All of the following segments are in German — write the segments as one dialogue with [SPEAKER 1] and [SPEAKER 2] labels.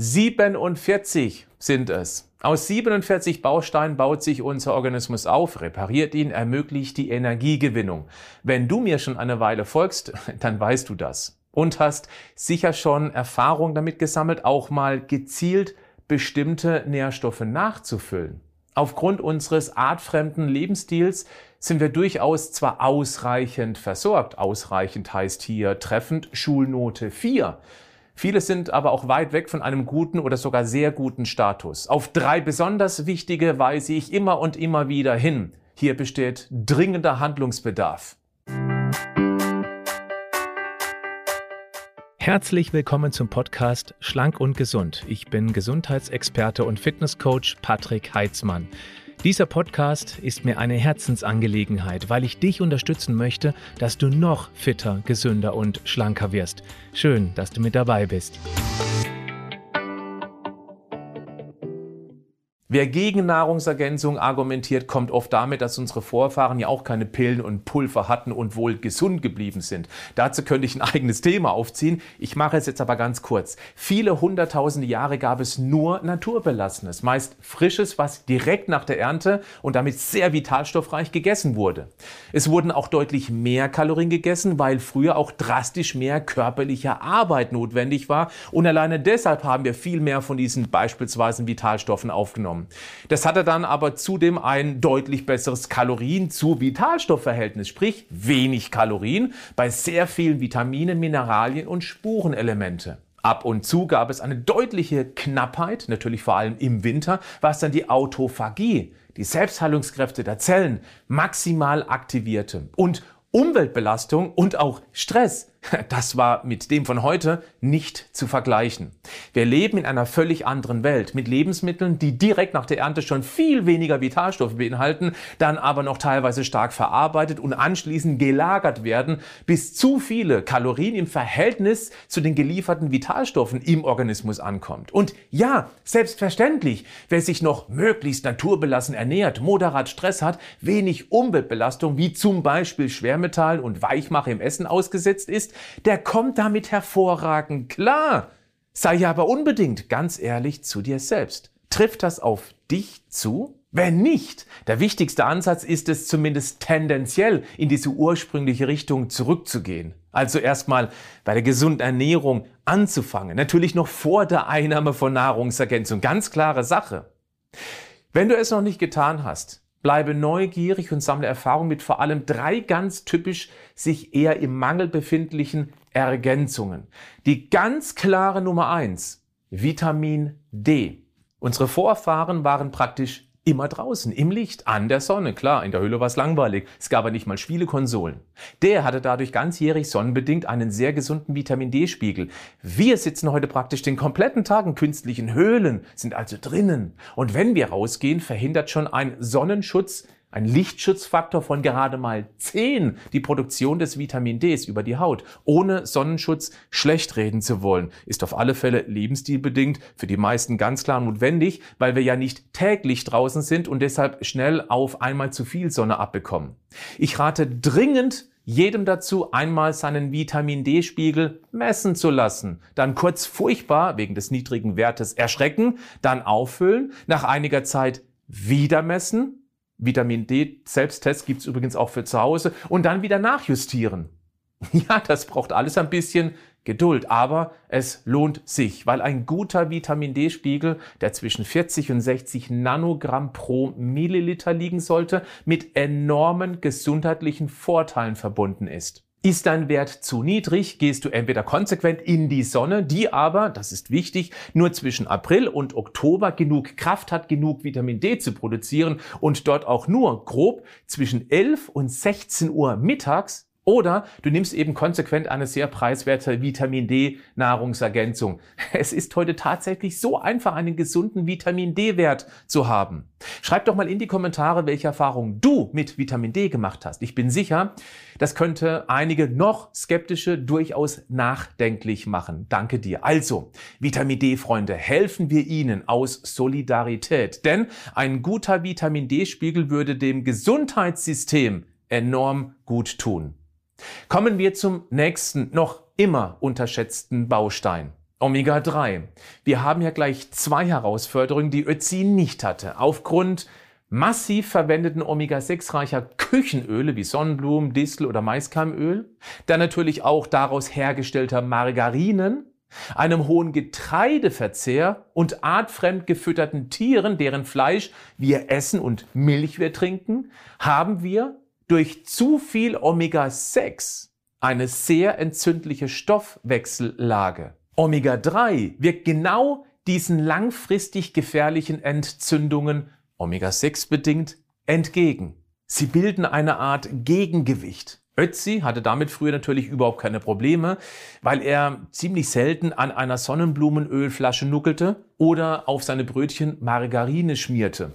[SPEAKER 1] 47 sind es. Aus 47 Bausteinen baut sich unser Organismus auf, repariert ihn, ermöglicht die Energiegewinnung. Wenn du mir schon eine Weile folgst, dann weißt du das und hast sicher schon Erfahrung damit gesammelt, auch mal gezielt bestimmte Nährstoffe nachzufüllen. Aufgrund unseres artfremden Lebensstils sind wir durchaus zwar ausreichend versorgt, ausreichend heißt hier treffend Schulnote 4. Viele sind aber auch weit weg von einem guten oder sogar sehr guten Status. Auf drei besonders wichtige weise ich immer und immer wieder hin. Hier besteht dringender Handlungsbedarf. Herzlich willkommen zum Podcast Schlank und Gesund. Ich bin Gesundheitsexperte und Fitnesscoach Patrick Heitzmann. Dieser Podcast ist mir eine Herzensangelegenheit, weil ich dich unterstützen möchte, dass du noch fitter, gesünder und schlanker wirst. Schön, dass du mit dabei bist. Wer gegen Nahrungsergänzung argumentiert, kommt oft damit, dass unsere Vorfahren ja auch keine Pillen und Pulver hatten und wohl gesund geblieben sind. Dazu könnte ich ein eigenes Thema aufziehen. Ich mache es jetzt aber ganz kurz. Viele hunderttausende Jahre gab es nur naturbelassenes, meist frisches, was direkt nach der Ernte und damit sehr vitalstoffreich gegessen wurde. Es wurden auch deutlich mehr Kalorien gegessen, weil früher auch drastisch mehr körperliche Arbeit notwendig war und alleine deshalb haben wir viel mehr von diesen beispielsweise Vitalstoffen aufgenommen genommen. Das hatte dann aber zudem ein deutlich besseres Kalorien zu Vitalstoffverhältnis, sprich wenig Kalorien bei sehr vielen Vitaminen, Mineralien und Spurenelemente. Ab und zu gab es eine deutliche Knappheit, natürlich vor allem im Winter, was dann die Autophagie, die Selbstheilungskräfte der Zellen, maximal aktivierte. Und Umweltbelastung und auch Stress das war mit dem von heute nicht zu vergleichen. Wir leben in einer völlig anderen Welt mit Lebensmitteln, die direkt nach der Ernte schon viel weniger Vitalstoffe beinhalten, dann aber noch teilweise stark verarbeitet und anschließend gelagert werden, bis zu viele Kalorien im Verhältnis zu den gelieferten Vitalstoffen im Organismus ankommt. Und ja, selbstverständlich, wer sich noch möglichst naturbelassen ernährt, moderat Stress hat, wenig Umweltbelastung wie zum Beispiel Schwermetallen und Weichmacher im Essen ausgesetzt ist, der kommt damit hervorragend klar. Sei ja aber unbedingt ganz ehrlich zu dir selbst. Trifft das auf dich zu? Wenn nicht, der wichtigste Ansatz ist es zumindest tendenziell in diese ursprüngliche Richtung zurückzugehen. Also erstmal bei der gesunden Ernährung anzufangen. Natürlich noch vor der Einnahme von Nahrungsergänzung. Ganz klare Sache. Wenn du es noch nicht getan hast, Bleibe neugierig und sammle Erfahrung mit vor allem drei ganz typisch sich eher im Mangel befindlichen Ergänzungen. Die ganz klare Nummer eins, Vitamin D. Unsere Vorfahren waren praktisch immer draußen, im Licht, an der Sonne. Klar, in der Höhle war es langweilig. Es gab aber nicht mal Spielekonsolen. Der hatte dadurch ganzjährig sonnenbedingt einen sehr gesunden Vitamin D-Spiegel. Wir sitzen heute praktisch den kompletten Tag in künstlichen Höhlen, sind also drinnen. Und wenn wir rausgehen, verhindert schon ein Sonnenschutz ein Lichtschutzfaktor von gerade mal 10 die Produktion des Vitamin Ds über die Haut. Ohne Sonnenschutz schlecht reden zu wollen, ist auf alle Fälle lebensstilbedingt für die meisten ganz klar notwendig, weil wir ja nicht täglich draußen sind und deshalb schnell auf einmal zu viel Sonne abbekommen. Ich rate dringend jedem dazu, einmal seinen Vitamin D-Spiegel messen zu lassen. Dann kurz furchtbar wegen des niedrigen Wertes erschrecken, dann auffüllen, nach einiger Zeit wieder messen Vitamin D Selbsttest gibt's übrigens auch für zu Hause und dann wieder nachjustieren. Ja, das braucht alles ein bisschen Geduld, aber es lohnt sich, weil ein guter Vitamin D-Spiegel, der zwischen 40 und 60 Nanogramm pro Milliliter liegen sollte, mit enormen gesundheitlichen Vorteilen verbunden ist. Ist dein Wert zu niedrig, gehst du entweder konsequent in die Sonne, die aber, das ist wichtig, nur zwischen April und Oktober genug Kraft hat, genug Vitamin D zu produzieren und dort auch nur grob zwischen 11 und 16 Uhr mittags oder du nimmst eben konsequent eine sehr preiswerte Vitamin D Nahrungsergänzung. Es ist heute tatsächlich so einfach, einen gesunden Vitamin D Wert zu haben. Schreib doch mal in die Kommentare, welche Erfahrungen du mit Vitamin D gemacht hast. Ich bin sicher, das könnte einige noch skeptische durchaus nachdenklich machen. Danke dir. Also, Vitamin D Freunde, helfen wir Ihnen aus Solidarität, denn ein guter Vitamin D Spiegel würde dem Gesundheitssystem enorm gut tun. Kommen wir zum nächsten, noch immer unterschätzten Baustein. Omega-3. Wir haben ja gleich zwei Herausforderungen, die Ötzi nicht hatte. Aufgrund massiv verwendeten Omega-6-reicher Küchenöle wie Sonnenblumen, Distel oder Maiskeimöl, dann natürlich auch daraus hergestellter Margarinen, einem hohen Getreideverzehr und artfremd gefütterten Tieren, deren Fleisch wir essen und Milch wir trinken, haben wir durch zu viel Omega-6 eine sehr entzündliche Stoffwechsellage. Omega-3 wirkt genau diesen langfristig gefährlichen Entzündungen Omega-6 bedingt entgegen. Sie bilden eine Art Gegengewicht. Ötzi hatte damit früher natürlich überhaupt keine Probleme, weil er ziemlich selten an einer Sonnenblumenölflasche nuckelte oder auf seine Brötchen Margarine schmierte.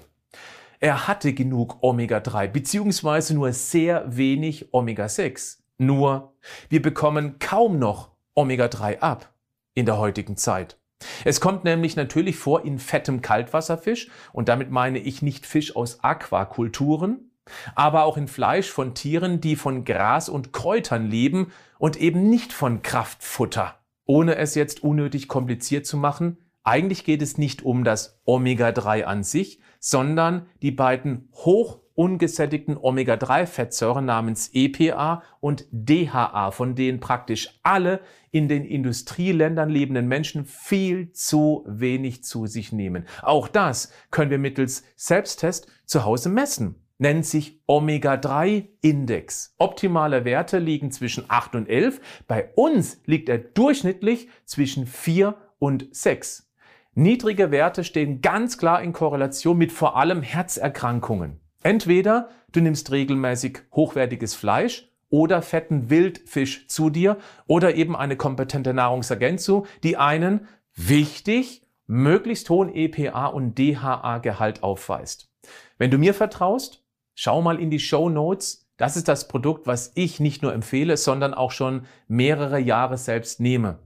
[SPEAKER 1] Er hatte genug Omega-3 beziehungsweise nur sehr wenig Omega-6. Nur, wir bekommen kaum noch Omega-3 ab in der heutigen Zeit. Es kommt nämlich natürlich vor in fettem Kaltwasserfisch und damit meine ich nicht Fisch aus Aquakulturen, aber auch in Fleisch von Tieren, die von Gras und Kräutern leben und eben nicht von Kraftfutter. Ohne es jetzt unnötig kompliziert zu machen, eigentlich geht es nicht um das Omega-3 an sich, sondern die beiden hoch ungesättigten Omega-3-Fettsäuren namens EPA und DHA, von denen praktisch alle in den Industrieländern lebenden Menschen viel zu wenig zu sich nehmen. Auch das können wir mittels Selbsttest zu Hause messen. Nennt sich Omega-3-Index. Optimale Werte liegen zwischen 8 und 11. Bei uns liegt er durchschnittlich zwischen 4 und 6. Niedrige Werte stehen ganz klar in Korrelation mit vor allem Herzerkrankungen. Entweder du nimmst regelmäßig hochwertiges Fleisch oder fetten Wildfisch zu dir oder eben eine kompetente Nahrungsergänzung, die einen wichtig, möglichst hohen EPA und DHA-Gehalt aufweist. Wenn du mir vertraust, schau mal in die Show Notes. Das ist das Produkt, was ich nicht nur empfehle, sondern auch schon mehrere Jahre selbst nehme.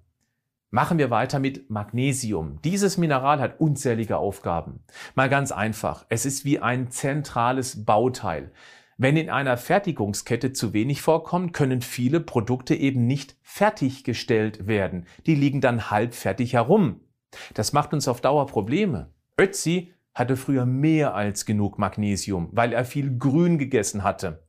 [SPEAKER 1] Machen wir weiter mit Magnesium. Dieses Mineral hat unzählige Aufgaben. Mal ganz einfach. Es ist wie ein zentrales Bauteil. Wenn in einer Fertigungskette zu wenig vorkommt, können viele Produkte eben nicht fertiggestellt werden. Die liegen dann halbfertig herum. Das macht uns auf Dauer Probleme. Ötzi hatte früher mehr als genug Magnesium, weil er viel Grün gegessen hatte.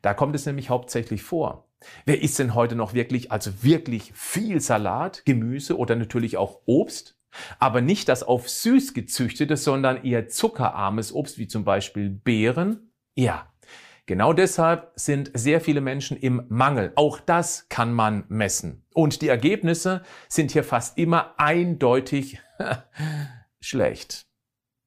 [SPEAKER 1] Da kommt es nämlich hauptsächlich vor. Wer isst denn heute noch wirklich, also wirklich viel Salat, Gemüse oder natürlich auch Obst? Aber nicht das auf süß gezüchtete, sondern eher zuckerarmes Obst, wie zum Beispiel Beeren? Ja, genau deshalb sind sehr viele Menschen im Mangel. Auch das kann man messen. Und die Ergebnisse sind hier fast immer eindeutig schlecht.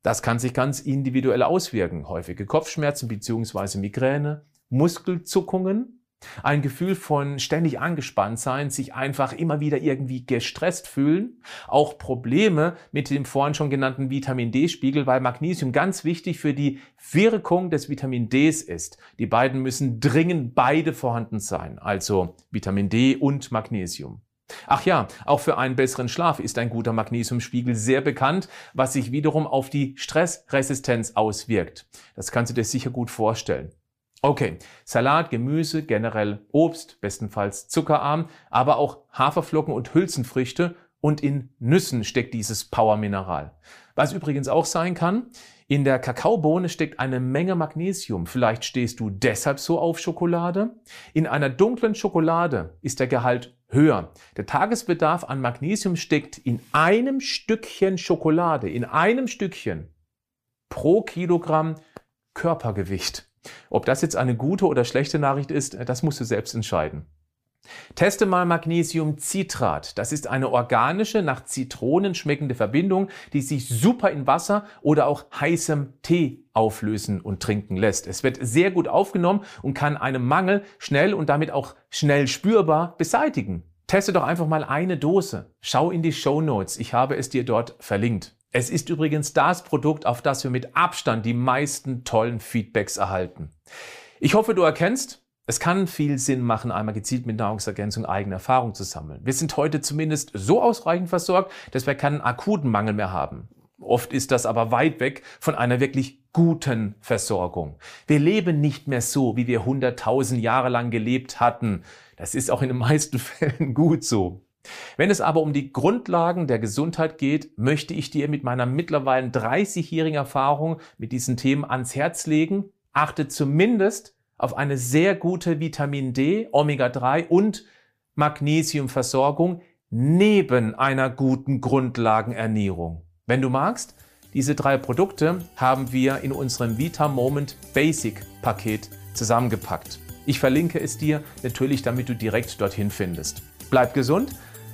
[SPEAKER 1] Das kann sich ganz individuell auswirken. Häufige Kopfschmerzen bzw. Migräne, Muskelzuckungen, ein Gefühl von ständig angespannt sein, sich einfach immer wieder irgendwie gestresst fühlen. Auch Probleme mit dem vorhin schon genannten Vitamin D-Spiegel, weil Magnesium ganz wichtig für die Wirkung des Vitamin Ds ist. Die beiden müssen dringend beide vorhanden sein, also Vitamin D und Magnesium. Ach ja, auch für einen besseren Schlaf ist ein guter Magnesiumspiegel sehr bekannt, was sich wiederum auf die Stressresistenz auswirkt. Das kannst du dir sicher gut vorstellen. Okay, Salat, Gemüse, generell Obst, bestenfalls zuckerarm, aber auch Haferflocken und Hülsenfrüchte und in Nüssen steckt dieses Powermineral. Was übrigens auch sein kann, in der Kakaobohne steckt eine Menge Magnesium. Vielleicht stehst du deshalb so auf Schokolade. In einer dunklen Schokolade ist der Gehalt höher. Der Tagesbedarf an Magnesium steckt in einem Stückchen Schokolade, in einem Stückchen pro Kilogramm Körpergewicht. Ob das jetzt eine gute oder schlechte Nachricht ist, das musst du selbst entscheiden. Teste mal Magnesiumcitrat. Das ist eine organische, nach Zitronen schmeckende Verbindung, die sich super in Wasser oder auch heißem Tee auflösen und trinken lässt. Es wird sehr gut aufgenommen und kann einen Mangel schnell und damit auch schnell spürbar beseitigen. Teste doch einfach mal eine Dose. Schau in die Show Notes. Ich habe es dir dort verlinkt. Es ist übrigens das Produkt, auf das wir mit Abstand die meisten tollen Feedbacks erhalten. Ich hoffe, du erkennst, es kann viel Sinn machen, einmal gezielt mit Nahrungsergänzung eigene Erfahrungen zu sammeln. Wir sind heute zumindest so ausreichend versorgt, dass wir keinen akuten Mangel mehr haben. Oft ist das aber weit weg von einer wirklich guten Versorgung. Wir leben nicht mehr so, wie wir hunderttausend Jahre lang gelebt hatten. Das ist auch in den meisten Fällen gut so. Wenn es aber um die Grundlagen der Gesundheit geht, möchte ich dir mit meiner mittlerweile 30-jährigen Erfahrung mit diesen Themen ans Herz legen. Achte zumindest auf eine sehr gute Vitamin D, Omega-3 und Magnesiumversorgung neben einer guten Grundlagenernährung. Wenn du magst, diese drei Produkte haben wir in unserem Vita Moment Basic Paket zusammengepackt. Ich verlinke es dir natürlich, damit du direkt dorthin findest. Bleib gesund,